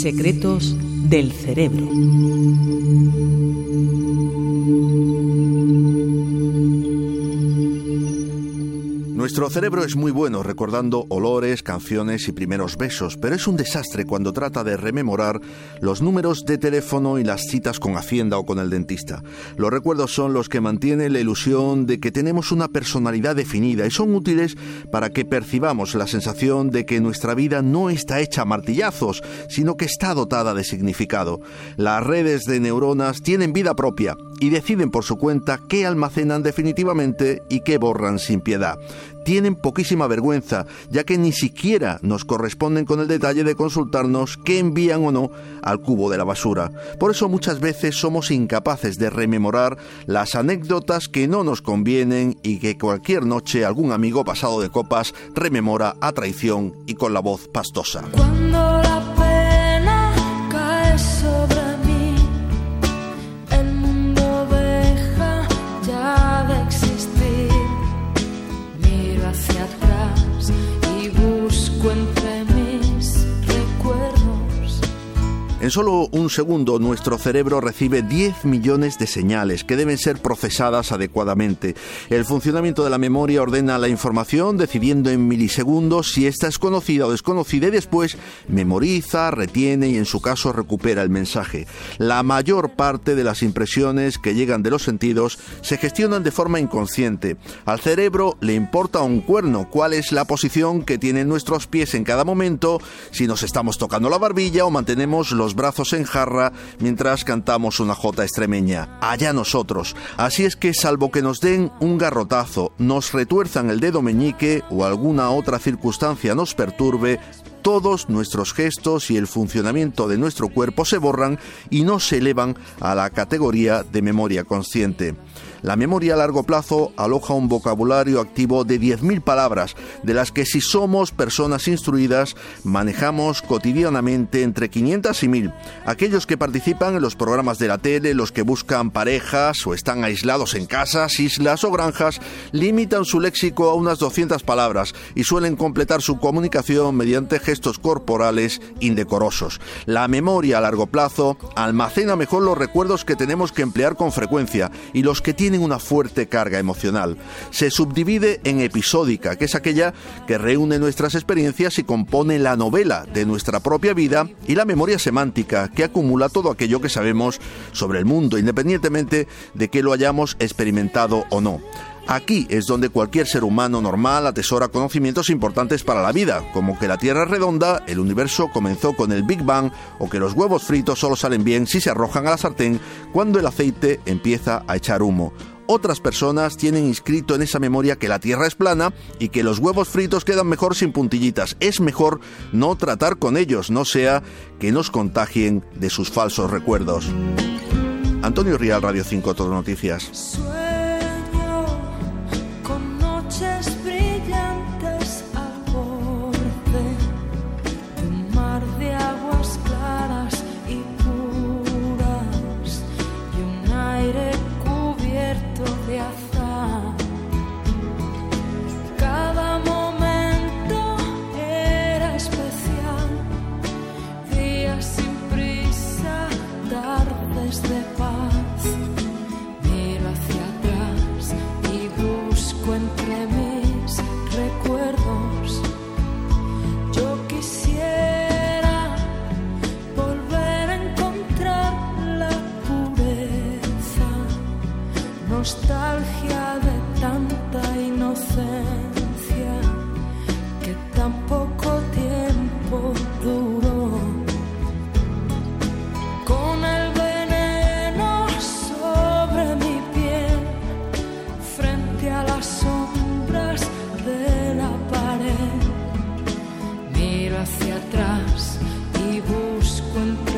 Secretos del cerebro. Nuestro cerebro es muy bueno recordando olores, canciones y primeros besos, pero es un desastre cuando trata de rememorar los números de teléfono y las citas con Hacienda o con el dentista. Los recuerdos son los que mantienen la ilusión de que tenemos una personalidad definida y son útiles para que percibamos la sensación de que nuestra vida no está hecha a martillazos, sino que está dotada de significado. Las redes de neuronas tienen vida propia y deciden por su cuenta qué almacenan definitivamente y qué borran sin piedad tienen poquísima vergüenza, ya que ni siquiera nos corresponden con el detalle de consultarnos qué envían o no al cubo de la basura. Por eso muchas veces somos incapaces de rememorar las anécdotas que no nos convienen y que cualquier noche algún amigo pasado de copas rememora a traición y con la voz pastosa. cuenta. En solo un segundo nuestro cerebro recibe 10 millones de señales que deben ser procesadas adecuadamente. El funcionamiento de la memoria ordena la información decidiendo en milisegundos si esta es conocida o desconocida y después memoriza, retiene y en su caso recupera el mensaje. La mayor parte de las impresiones que llegan de los sentidos se gestionan de forma inconsciente. Al cerebro le importa un cuerno cuál es la posición que tienen nuestros pies en cada momento, si nos estamos tocando la barbilla o mantenemos los brazos en jarra mientras cantamos una jota extremeña. Allá nosotros. Así es que salvo que nos den un garrotazo, nos retuerzan el dedo meñique o alguna otra circunstancia nos perturbe, todos nuestros gestos y el funcionamiento de nuestro cuerpo se borran y no se elevan a la categoría de memoria consciente. La memoria a largo plazo aloja un vocabulario activo de 10.000 palabras, de las que si somos personas instruidas manejamos cotidianamente entre 500 y 1.000. Aquellos que participan en los programas de la tele, los que buscan parejas o están aislados en casas, islas o granjas, limitan su léxico a unas 200 palabras y suelen completar su comunicación mediante gestos corporales indecorosos. La memoria a largo plazo almacena mejor los recuerdos que tenemos que emplear con frecuencia y los que tienen tienen una fuerte carga emocional. Se subdivide en episódica, que es aquella que reúne nuestras experiencias y compone la novela de nuestra propia vida, y la memoria semántica, que acumula todo aquello que sabemos sobre el mundo, independientemente de que lo hayamos experimentado o no. Aquí es donde cualquier ser humano normal atesora conocimientos importantes para la vida, como que la Tierra es redonda, el universo comenzó con el Big Bang o que los huevos fritos solo salen bien si se arrojan a la sartén cuando el aceite empieza a echar humo. Otras personas tienen inscrito en esa memoria que la Tierra es plana y que los huevos fritos quedan mejor sin puntillitas. Es mejor no tratar con ellos, no sea que nos contagien de sus falsos recuerdos. Antonio Rial, Radio 5, Todo Noticias. times hacia atrás y busco entre